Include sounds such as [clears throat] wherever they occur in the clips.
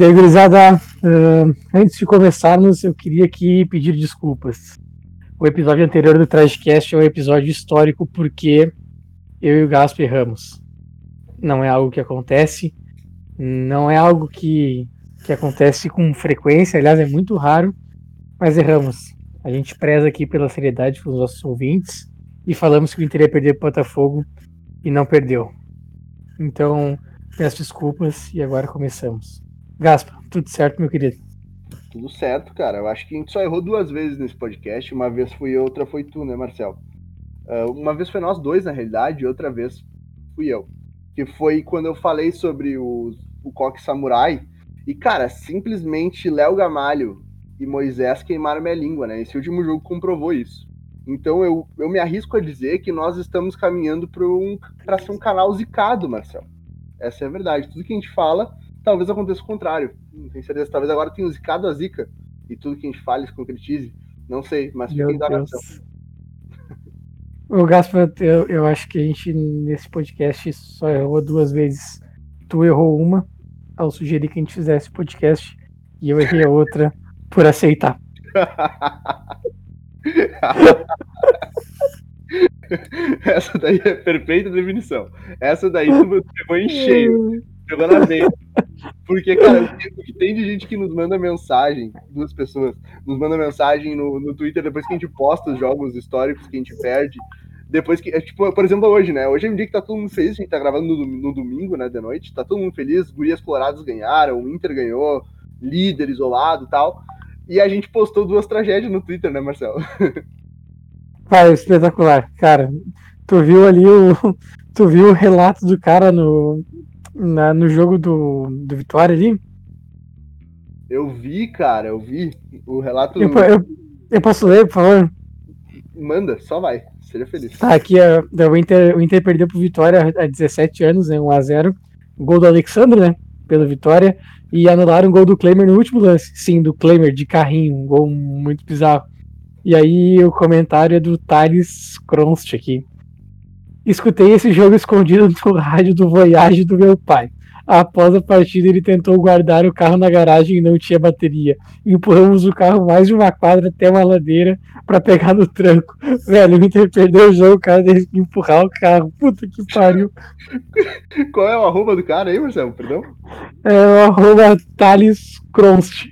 Daí, gurizada, uh, antes de começarmos, eu queria aqui pedir desculpas. O episódio anterior do Tragicast é um episódio histórico porque eu e o Gaspo erramos. Não é algo que acontece, não é algo que, que acontece com frequência, aliás, é muito raro, mas erramos. A gente preza aqui pela seriedade com os nossos ouvintes e falamos que o Inter ia perder o Botafogo e não perdeu. Então, peço desculpas e agora começamos. Gaspa, tudo certo, meu querido? Tudo certo, cara. Eu acho que a gente só errou duas vezes nesse podcast. Uma vez fui eu, outra foi tu, né, Marcel? Uh, uma vez foi nós dois, na realidade, e outra vez fui eu. Que foi quando eu falei sobre o, o Coque Samurai. E, cara, simplesmente Léo Gamalho e Moisés queimaram minha língua, né? Esse último jogo comprovou isso. Então eu, eu me arrisco a dizer que nós estamos caminhando para um, ser um canal zicado, Marcel. Essa é a verdade. Tudo que a gente fala talvez aconteça o contrário. Não tenho certeza. Talvez agora tenha zicado a zica e tudo que a gente fale se concretize. Não sei, mas fiquem da oração. O Gaspar, eu, eu acho que a gente nesse podcast só errou duas vezes. Tu errou uma ao sugerir que a gente fizesse podcast e eu errei a outra por aceitar. [laughs] Essa daí é perfeita definição. Essa daí tu pegou em cheio. [laughs] Pegou na veia. Porque, cara, tem de gente que nos manda mensagem, duas pessoas, nos manda mensagem no, no Twitter depois que a gente posta os jogos históricos que a gente perde. Depois que, é, tipo, por exemplo, hoje, né? Hoje é um dia que tá todo mundo feliz, a gente tá gravando no, no domingo, né, de noite, tá todo mundo feliz, Gurias Coloradas ganharam, o Inter ganhou, líder isolado tal. E a gente postou duas tragédias no Twitter, né, Marcelo? [laughs] Cara, espetacular. Cara, tu viu ali o. [laughs] Tu viu o relato do cara no, na, no jogo do, do Vitória ali? Eu vi, cara, eu vi. O relato. Eu, eu, eu posso ler, por favor? Manda, só vai. Seja feliz. Tá, aqui o, Inter, o Inter perdeu pro Vitória há 17 anos, né? 1x0. Gol do Alexandre, né? Pelo Vitória. E anularam o gol do Klemer no último lance. Sim, do Klemer, de carrinho. Um gol muito bizarro. E aí o comentário é do Thales Kronst aqui. Escutei esse jogo escondido no rádio do Voyage do meu pai. Após a partida, ele tentou guardar o carro na garagem e não tinha bateria. Empurramos o carro mais de uma quadra até uma ladeira para pegar no tranco. Velho, o Inter perdeu o jogo, o cara teve que empurrar o carro. Puta que pariu. Qual é o arroba do cara aí, Marcelo? Perdão? É o arroba Thales Kronst.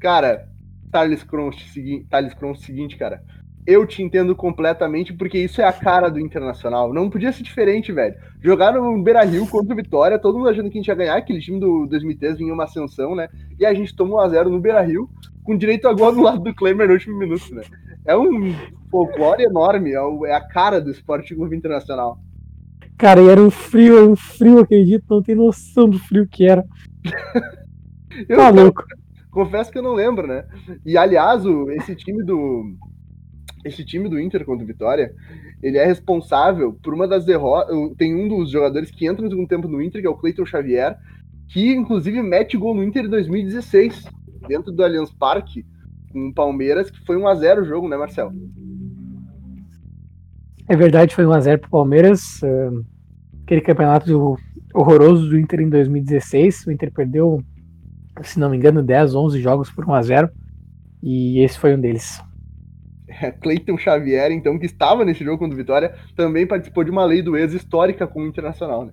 Cara, Thales Kronst, Thales Kronst seguinte, cara eu te entendo completamente, porque isso é a cara do Internacional. Não podia ser diferente, velho. Jogaram no Beira Rio contra o Vitória, todo mundo achando que a gente ia ganhar, aquele time do 2013 vinha uma ascensão, né? E a gente tomou 1x0 no Beira Rio, com direito a gol do lado do Klemer no último minuto, né? É um folclore enorme, é, é a cara do Esporte Clube Internacional. Cara, e era um frio, era um frio, acredito, não tem noção do frio que era. [laughs] eu, tá louco. Confesso que eu não lembro, né? E aliás, o, esse time do, esse time do Inter contra o Vitória, ele é responsável por uma das derrotas. Tem um dos jogadores que entra no segundo tempo no Inter, que é o Cleiton Xavier, que inclusive mete gol no Inter em 2016, dentro do Allianz Parque, com o Palmeiras, que foi 1x0 o jogo, né, Marcelo? É verdade, foi 1x0 pro Palmeiras. Aquele campeonato horroroso do Inter em 2016. O Inter perdeu, se não me engano, 10, 11 jogos por 1x0. E esse foi um deles. Cleiton Xavier, então, que estava nesse jogo contra o Vitória, também participou de uma lei do ex histórica com o Internacional, né?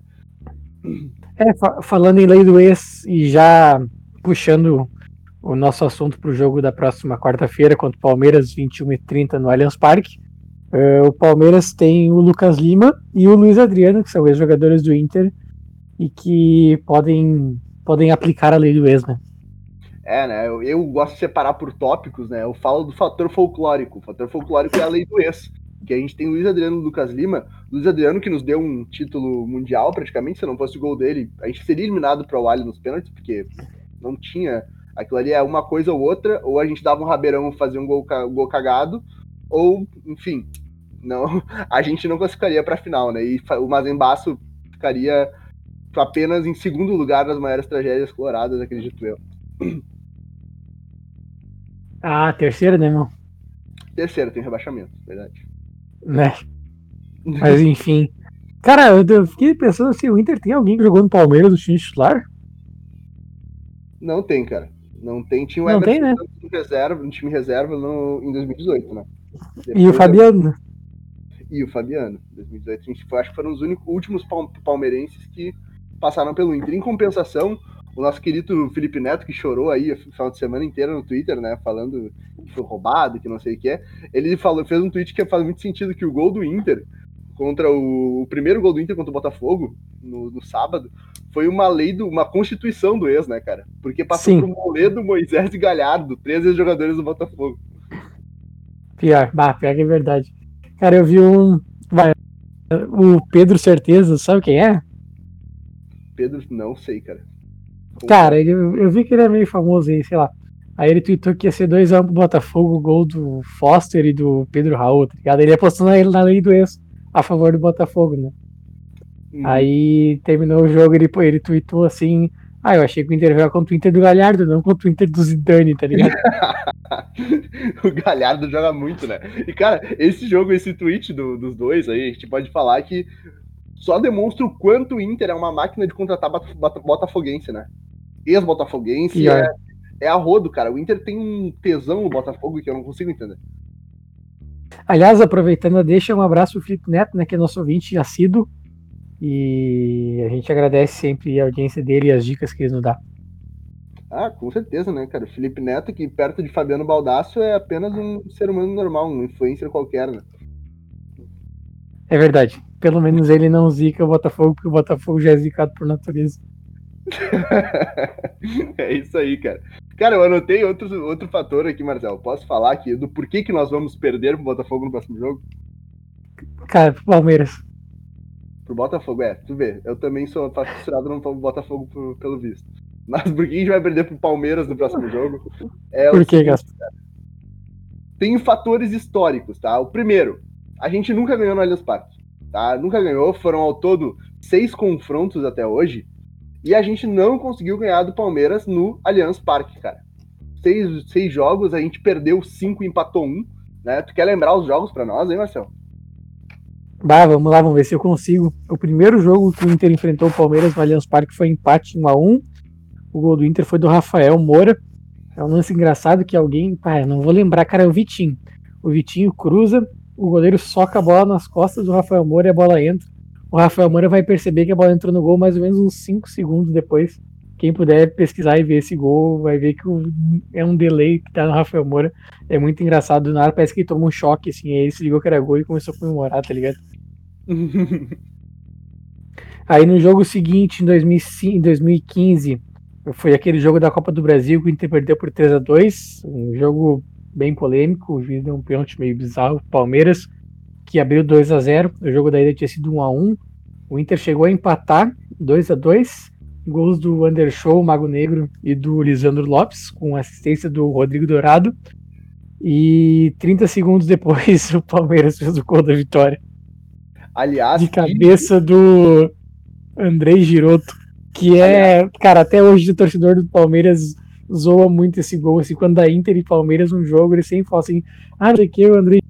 É, fa falando em lei do ex e já puxando o nosso assunto para o jogo da próxima quarta-feira contra o Palmeiras, 21 e 30 no Allianz Parque. Uh, o Palmeiras tem o Lucas Lima e o Luiz Adriano, que são ex-jogadores do Inter e que podem, podem aplicar a lei do ex, né? É, né? Eu, eu, gosto de separar por tópicos, né? Eu falo do fator folclórico. O fator folclórico é a lei do ex. Que a gente tem o Luiz Adriano e Lucas Lima. Luiz Adriano que nos deu um título mundial, praticamente. Se não fosse o gol dele, a gente seria eliminado para o Ali nos pênaltis, porque não tinha. Aquilo ali é uma coisa ou outra, ou a gente dava um rabeirão fazer um gol, um gol cagado, ou, enfim, não, [laughs] a gente não classificaria para a final, né? E o Mazembaço ficaria apenas em segundo lugar nas maiores tragédias coloradas, acredito eu. [clears throat] Ah, terceira, né, irmão? Terceira, tem rebaixamento, verdade. Né? Mas enfim. Cara, eu fiquei pensando assim, o Inter tem alguém que jogou no Palmeiras do time titular? Não tem, cara. Não tem. Tinha o Não tem, né? em reserva, no time reserva no, em 2018, né? E o Fabiano? E o Fabiano. 2018, a gente foi, acho que foram os únicos, últimos palmeirenses que passaram pelo Inter. Em compensação, o nosso querido Felipe Neto, que chorou aí o final de semana inteira no Twitter, né? Falando que foi roubado, que não sei o que é. Ele falou, fez um tweet que faz muito sentido que o gol do Inter contra o, o primeiro gol do Inter contra o Botafogo no, no, sábado foi uma lei do uma constituição do ex, né, cara? Porque passou Sim. por Moledo, Moisés e Galhardo, três ex-jogadores do Botafogo. Pior, bah, pior que é verdade. Cara, eu vi um. Vai, o Pedro Certeza, sabe quem é? Pedro, não sei, cara. Cara, eu, eu vi que ele é meio famoso aí, sei lá. Aí ele tweetou que ia ser 2x1 pro Botafogo, o gol do Foster e do Pedro Raul, tá ligado? Ele apostou na, na lei do ex a favor do Botafogo, né? Uhum. Aí terminou o jogo, ele, ele tweetou assim. Ah, eu achei que o Inter veio contra o Inter do Galhardo, não contra o Inter do Zidane, tá ligado? [laughs] o Galhardo joga muito, né? E, cara, esse jogo, esse tweet do, dos dois aí, a gente pode falar que só demonstra o quanto o Inter é uma máquina de contratar botafoguense, né? Ex-botafoguense é, é a rodo, cara. O Inter tem um tesão no Botafogo que eu não consigo entender. Aliás, aproveitando, deixa um abraço pro Felipe Neto, né, que é nosso ouvinte assíduo. E a gente agradece sempre a audiência dele e as dicas que ele nos dá. Ah, com certeza, né, cara? Felipe Neto, que perto de Fabiano Baldasso, é apenas um ser humano normal, um influencer qualquer, né? É verdade. Pelo menos ele não zica o Botafogo, porque o Botafogo já é zicado por natureza. [laughs] é isso aí, cara. Cara, eu anotei outro, outro fator aqui, Marcelo. Posso falar aqui do porquê que nós vamos perder pro Botafogo no próximo jogo? Cara, pro Palmeiras. Pro Botafogo, é, tu vê. Eu também sou fascinado no Botafogo por, pelo visto. Mas por que a gente vai perder pro Palmeiras no próximo jogo? É por que, Gasto? Tem fatores históricos, tá? O primeiro, a gente nunca ganhou no Allianz Parque, tá? Nunca ganhou, foram ao todo seis confrontos até hoje. E a gente não conseguiu ganhar do Palmeiras no Allianz Parque, cara. Seis, seis jogos, a gente perdeu cinco e empatou um. Né? Tu quer lembrar os jogos para nós, hein, Marcelo? Bah, vamos lá, vamos ver se eu consigo. O primeiro jogo que o Inter enfrentou o Palmeiras no Allianz Parque foi empate 1 a 1 O gol do Inter foi do Rafael Moura. É um lance engraçado que alguém. Pá, não vou lembrar, cara, é o Vitinho. O Vitinho cruza, o goleiro soca a bola nas costas do Rafael Moura e a bola entra o Rafael Moura vai perceber que a bola entrou no gol mais ou menos uns 5 segundos depois. Quem puder pesquisar e ver esse gol vai ver que é um delay que tá no Rafael Moura. É muito engraçado. Do nada parece que ele tomou um choque, assim. Aí ele se ligou que era gol e começou a comemorar, tá ligado? [laughs] aí no jogo seguinte, em 2005, 2015, foi aquele jogo da Copa do Brasil que o Inter perdeu por 3 a 2 Um jogo bem polêmico. O juiz deu um pênalti meio bizarro. Palmeiras que abriu 2 a 0 O jogo da ida tinha sido 1 a 1 O Inter chegou a empatar 2 a 2 Gols do Andershow, Mago Negro e do Lisandro Lopes, com assistência do Rodrigo Dourado. E 30 segundos depois [laughs] o Palmeiras fez o gol da vitória. Aliás, de cabeça que... do Andrei Giroto, que é, Aliás. cara, até hoje o torcedor do Palmeiras zoa muito esse gol, assim, quando dá Inter e Palmeiras um jogo, ele sempre fala assim, ah, não sei que, o Andrei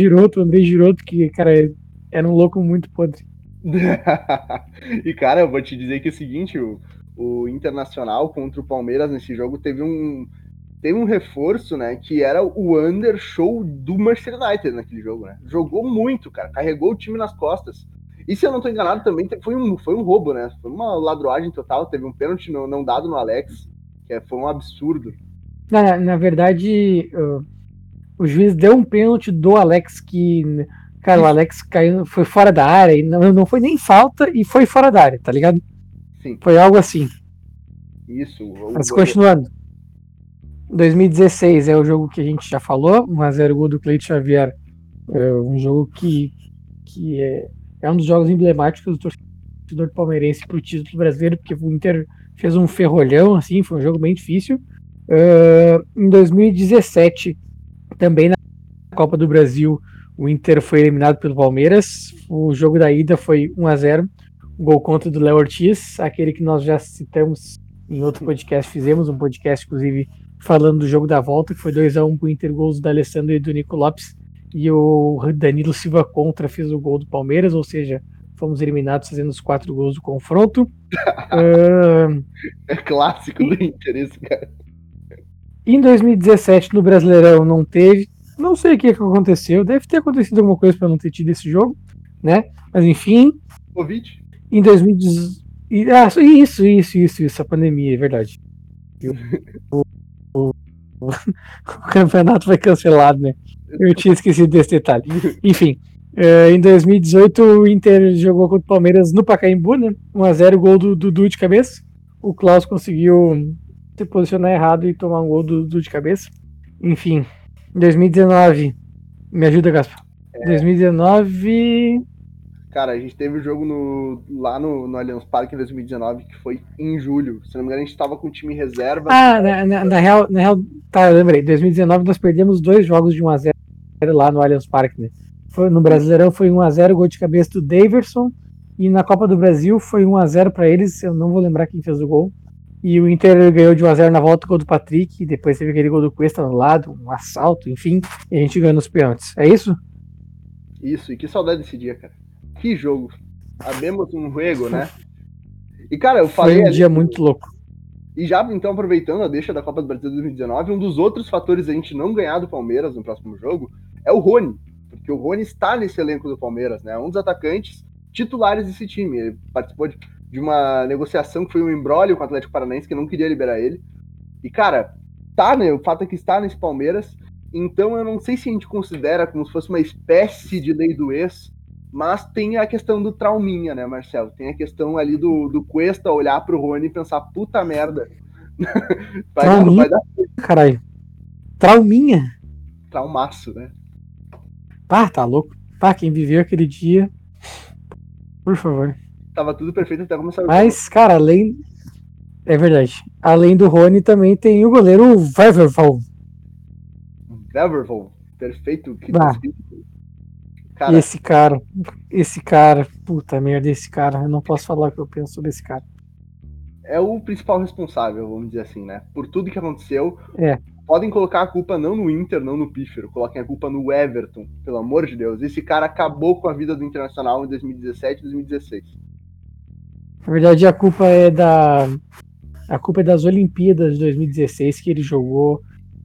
Giroto, André Giroto, que, cara, era um louco muito podre. [laughs] e, cara, eu vou te dizer que é o seguinte, o, o Internacional contra o Palmeiras nesse jogo teve um teve um reforço, né, que era o under show do Manchester United naquele jogo, né? Jogou muito, cara, carregou o time nas costas. E se eu não tô enganado, também foi um, foi um roubo, né? Foi uma ladroagem total, teve um pênalti não, não dado no Alex, que é, foi um absurdo. Na, na verdade, o juiz deu um pênalti do Alex que. Cara, o Alex caiu, foi fora da área, e não, não foi nem falta e foi fora da área, tá ligado? Sim. Foi algo assim. Isso. Mas continuando. 2016 é o jogo que a gente já falou, 1x0 gol do Cleito Xavier. É um jogo que, que é, é um dos jogos emblemáticos do torcedor palmeirense para o título brasileiro, porque o Inter fez um ferrolhão, assim, foi um jogo bem difícil. Uh, em 2017, também na Copa do Brasil, o Inter foi eliminado pelo Palmeiras. O jogo da ida foi 1 a 0 gol contra do Léo Ortiz, aquele que nós já citamos em outro podcast, fizemos um podcast, inclusive, falando do jogo da volta, que foi 2 a 1 pro Inter, gols do Alessandro e do Nico Lopes, e o Danilo Silva contra fez o gol do Palmeiras, ou seja, fomos eliminados fazendo os quatro gols do confronto. [laughs] uh, é clássico do Inter isso, cara. Em 2017, no Brasileirão, não teve. Não sei o que, que aconteceu. Deve ter acontecido alguma coisa para não ter tido esse jogo, né? Mas enfim. Covid? Em 2018. Ah, isso, isso, isso, isso, a pandemia, é verdade. O, o, o, [laughs] o campeonato foi cancelado, né? Eu tinha esquecido desse detalhe. Enfim, uh, em 2018 o Inter jogou contra o Palmeiras no Pacaembu, né? 1x0, gol do Dudu de cabeça. O Klaus conseguiu se posicionar errado e tomar um gol do Dudu de cabeça. Enfim, 2019. Me ajuda, Gaspar. É... 2019. Cara, a gente teve o um jogo no, lá no, no Allianz Parque em 2019, que foi em julho. Se não me engano, a gente tava com o time reserva. Ah, na, na, na, real, na real, tá, eu lembrei. 2019 nós perdemos dois jogos de 1x0 lá no Allianz Parque, né? Foi, no Brasileirão foi 1x0, gol de cabeça do Daverson. E na Copa do Brasil foi 1x0 para eles, eu não vou lembrar quem fez o gol. E o Inter ganhou de 1x0 na volta, gol do Patrick, e depois teve aquele gol do Cuesta no lado, um assalto, enfim, e a gente ganhou nos pênaltis. É isso? Isso, e que saudade desse dia, cara. Que jogo. Abemos um juego, né? E, cara, eu falei. Foi um ali, dia muito louco. E já, então, aproveitando a deixa da Copa do Brasil 2019, um dos outros fatores a gente não ganhar do Palmeiras no próximo jogo é o Rony. Porque o Rony está nesse elenco do Palmeiras, né? Um dos atacantes titulares desse time. Ele participou de, de uma negociação que foi um embrólio com o Atlético Paranaense, que não queria liberar ele. E, cara, tá, né? O fato é que está nesse Palmeiras. Então eu não sei se a gente considera como se fosse uma espécie de lei do ex, mas tem a questão do trauminha, né, Marcelo? Tem a questão ali do, do Cuesta olhar pro Rony e pensar, puta merda. vai, trauminha, [laughs] vai dar... caralho. Trauminha? Traumaço, né? Pá, tá louco. Pá, quem viveu aquele dia. Por favor. Tava tudo perfeito até começar o Mas, cara, além. É verdade. Além do Rony, também tem o goleiro Weverval. Weverval. Perfeito. Que cara. Esse cara. Esse cara. Puta merda, esse cara. Eu não posso falar o que eu penso sobre esse cara. É o principal responsável, vamos dizer assim, né? Por tudo que aconteceu. É podem colocar a culpa não no Inter, não no Pífero, coloquem a culpa no Everton, pelo amor de Deus. Esse cara acabou com a vida do Internacional em 2017 e 2016. Na verdade, a culpa é da a culpa é das Olimpíadas de 2016 que ele jogou,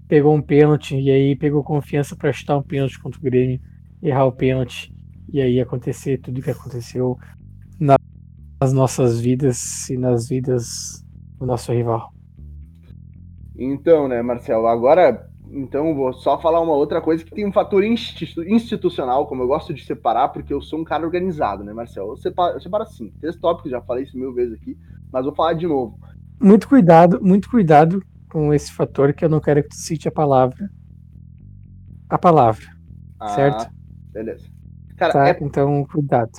pegou um pênalti e aí pegou confiança para chutar um pênalti contra o Grêmio, errar o pênalti e aí acontecer tudo o que aconteceu nas nossas vidas e nas vidas do nosso rival. Então, né, Marcelo, agora então vou só falar uma outra coisa que tem um fator institucional, como eu gosto de separar, porque eu sou um cara organizado, né, Marcelo? Eu separo, eu separo assim, três tópicos, já falei isso mil vezes aqui, mas vou falar de novo. Muito cuidado, muito cuidado com esse fator que eu não quero que tu cite a palavra. A palavra. Ah, certo? Beleza. Cara, tá, é... então cuidado.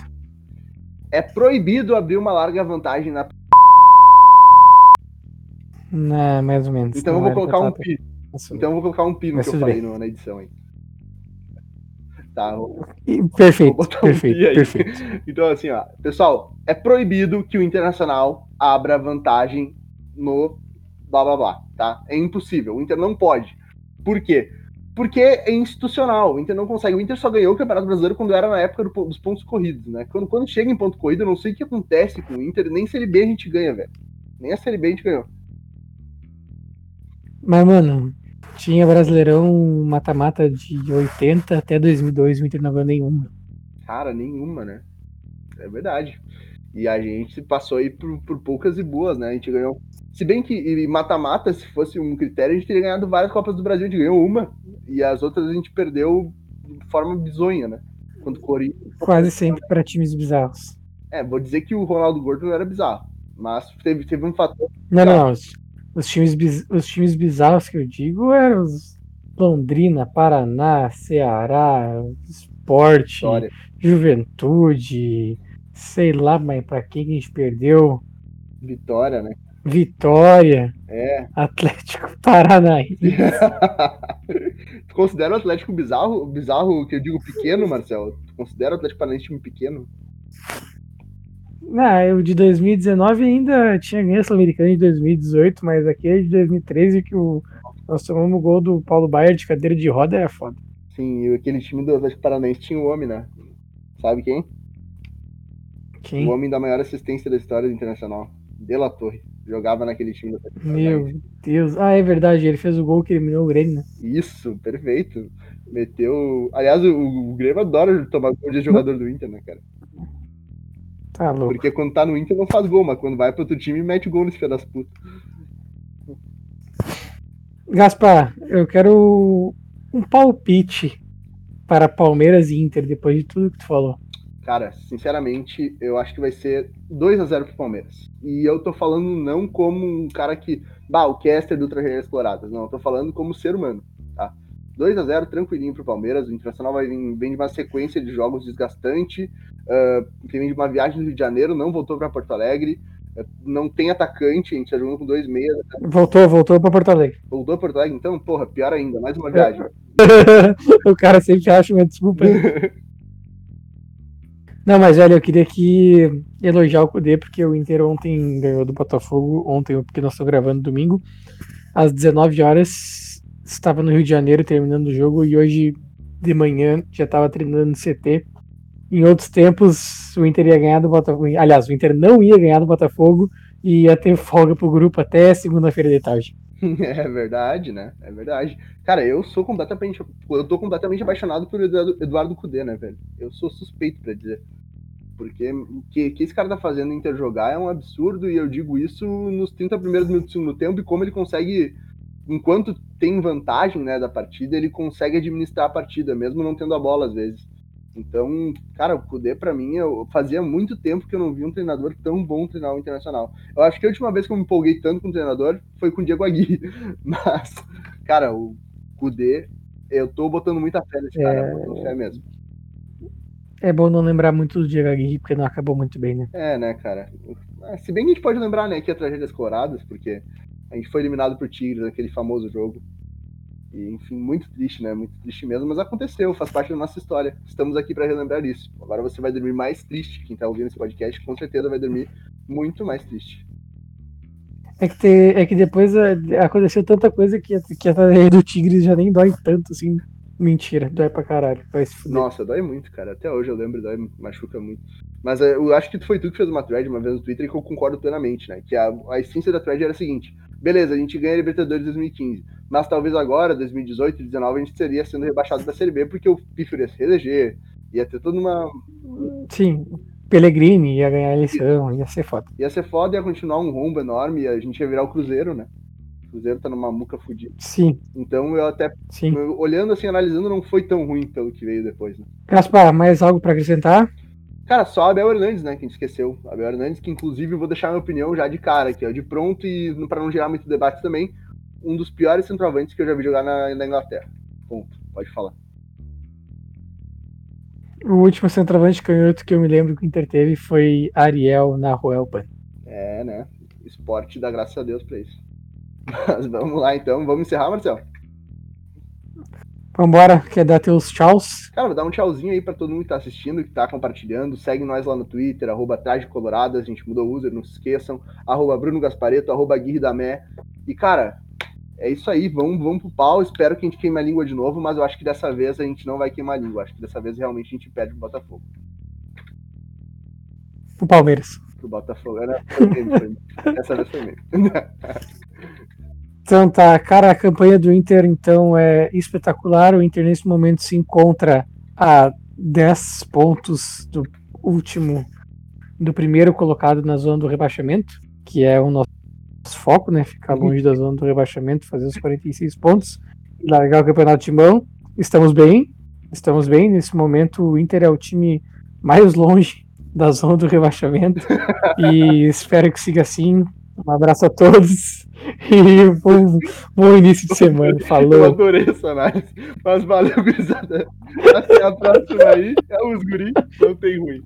É proibido abrir uma larga vantagem na não, mais ou menos. Então eu vou colocar um pi. Então eu vou colocar um pi no que eu falei no, na edição aí. Tá. Vou... Perfeito, vou perfeito, um perfeito. [laughs] Então, assim, ó, pessoal, é proibido que o Internacional abra vantagem no blá blá blá, tá? É impossível. O Inter não pode. Por quê? Porque é institucional. O Inter não consegue. O Inter só ganhou o Campeonato Brasileiro quando era na época do, dos pontos corridos, né? Quando, quando chega em ponto corrido, eu não sei o que acontece com o Inter, nem Série B a gente ganha, velho. Nem a Série B a gente ganhou. Mas, mano, tinha Brasileirão mata-mata de 80 até 2002, o Inter não ganhou nenhuma. Cara, nenhuma, né? É verdade. E a gente passou aí por, por poucas e boas, né? A gente ganhou. Se bem que mata-mata, se fosse um critério, a gente teria ganhado várias Copas do Brasil. A gente ganhou uma. E as outras a gente perdeu de forma bizonha, né? Quando Corinthians. Quase sempre para times bizarros. É, vou dizer que o Ronaldo Gordo não era bizarro. Mas teve, teve um fator. Não, não, não. Os times, os times bizarros que eu digo eram os Londrina, Paraná, Ceará, Esporte, Vitória. Juventude, sei lá, mas pra quem a gente perdeu? Vitória, né? Vitória. É. Atlético Paranaense. [laughs] tu considera o Atlético bizarro, bizarro que eu digo pequeno, Marcelo? Tu considera o Atlético Paranaense time pequeno? Não, o de 2019 ainda tinha ganho a Sul-Americana de 2018, mas aquele de 2013 que o, nós tomamos o gol do Paulo Baier de cadeira de roda era foda. Sim, e aquele time do Atlético Paranaense tinha um homem, né? Sabe quem? Quem? O homem da maior assistência da história do Internacional. De La Torre. Jogava naquele time. da Meu Deus. Ah, é verdade. Ele fez o gol que eliminou o Grêmio, né? Isso, perfeito. Meteu. Aliás, o, o Grêmio adora tomar gol de jogador do Inter, né, cara? Tá louco. Porque quando tá no Inter não faz gol, mas quando vai pro outro time mete gol nesse filho das putas. Gaspar, eu quero um palpite para Palmeiras e Inter depois de tudo que tu falou. Cara, sinceramente, eu acho que vai ser 2 a 0 pro Palmeiras. E eu tô falando não como um cara que. Bah, o caster do Tragédias Exploradas. Não, eu tô falando como ser humano, tá? 2 a 0 tranquilinho pro Palmeiras. O Internacional vai vir, vem de uma sequência de jogos desgastante. Uh, vem de uma viagem no Rio de Janeiro, não voltou para Porto Alegre. Uh, não tem atacante, a gente tá jogando com dois meias. Voltou, voltou para Porto Alegre. Voltou para Porto Alegre, então, porra, pior ainda, mais uma viagem. [laughs] o cara sempre acha uma desculpa. [laughs] Não, mas velho, eu queria aqui elogiar o Cudê, porque o Inter ontem ganhou do Botafogo, ontem, porque nós estamos gravando domingo, às 19 horas, estava no Rio de Janeiro terminando o jogo, e hoje de manhã já estava treinando no CT. Em outros tempos, o Inter ia ganhar do Botafogo. Aliás, o Inter não ia ganhar do Botafogo e ia ter folga pro grupo até segunda-feira de tarde. [laughs] É verdade, né? É verdade. Cara, eu sou completamente. Eu tô completamente apaixonado por Eduardo, Eduardo Cudê, né, velho? Eu sou suspeito para dizer. Porque o que, que esse cara tá fazendo Inter jogar é um absurdo, e eu digo isso nos 30 primeiros minutos do segundo tempo, e como ele consegue, enquanto tem vantagem né, da partida, ele consegue administrar a partida, mesmo não tendo a bola às vezes. Então, cara, o Kudê, para mim, eu fazia muito tempo que eu não vi um treinador tão bom treinar o Internacional. Eu acho que a última vez que eu me empolguei tanto com o treinador foi com o Diego Aguirre. [laughs] Mas, cara, o Kudê, eu tô botando muita fé nesse cara, é... botando fé mesmo. É bom não lembrar muito do Diego Aguirre, porque não acabou muito bem, né? É, né, cara. Se bem que a gente pode lembrar, né, que é tragédias coloradas, porque a gente foi eliminado por Tigres naquele famoso jogo. E, enfim, muito triste, né? Muito triste mesmo, mas aconteceu, faz parte da nossa história. Estamos aqui para relembrar isso. Agora você vai dormir mais triste. Quem tá ouvindo esse podcast com certeza vai dormir muito mais triste. É que, é que depois é, aconteceu tanta coisa que, que a do Tigres já nem dói tanto, assim. Mentira, dói pra caralho. Vai Nossa, dói muito, cara. Até hoje eu lembro, dói, machuca muito. Mas é, eu acho que foi tu que fez uma thread uma vez no Twitter e que eu concordo plenamente, né? Que a, a essência da thread era a seguinte: beleza, a gente ganha a Libertadores 2015, mas talvez agora, 2018, 2019, a gente seria sendo rebaixado da Série B porque o Piffer ia se reeleger, ia ter toda uma. Sim, Pellegrini ia ganhar a eleição, ia ser foda. Ia ser foda, ia continuar um rombo enorme, a gente ia virar o Cruzeiro, né? O Cruzeiro tá numa muca fodida. Sim. Então eu até, Sim. Olhando assim, analisando, não foi tão ruim pelo que veio depois, né? Gaspar, mais algo para acrescentar? Cara, só Abel Hernandes, né? Que a gente esqueceu. Abel Hernandes, que inclusive eu vou deixar minha opinião já de cara aqui, ó, de pronto e para não gerar muito debate também, um dos piores centroavantes que eu já vi jogar na, na Inglaterra. Ponto. Pode falar. O último centroavante canhoto que eu me lembro que o Inter teve foi Ariel na Ruelpan. É, né? Esporte dá graças a Deus pra isso. [laughs] Mas vamos lá então. Vamos encerrar, Marcelo? Vambora, quer dar teus tchauz? Cara, vou dar um tchauzinho aí pra todo mundo que tá assistindo, que tá compartilhando. Segue nós lá no Twitter, arroba Colorado, a gente mudou o user, não se esqueçam. Arroba Bruno Gaspareto, arroba Guirre da Mé. E, cara, é isso aí, vamos, vamos pro pau. Espero que a gente queime a língua de novo, mas eu acho que dessa vez a gente não vai queimar a língua. Acho que dessa vez realmente a gente perde o Botafogo. O Palmeiras. O Botafogo. Mesmo, foi. Dessa vez foi mesmo. [laughs] Então tá, cara, a campanha do Inter então é espetacular. O Inter nesse momento se encontra a 10 pontos do último, do primeiro colocado na zona do rebaixamento, que é o nosso foco, né? Ficar longe da zona do rebaixamento, fazer os 46 pontos e largar o campeonato de mão. Estamos bem, estamos bem. Nesse momento o Inter é o time mais longe da zona do rebaixamento e espero que siga assim. Um abraço a todos. [laughs] E bom, bom início de semana. Falou. Eu adorei essa análise. Mas valeu, gurizada. Até a próxima aí. É os guri. Não tem ruim.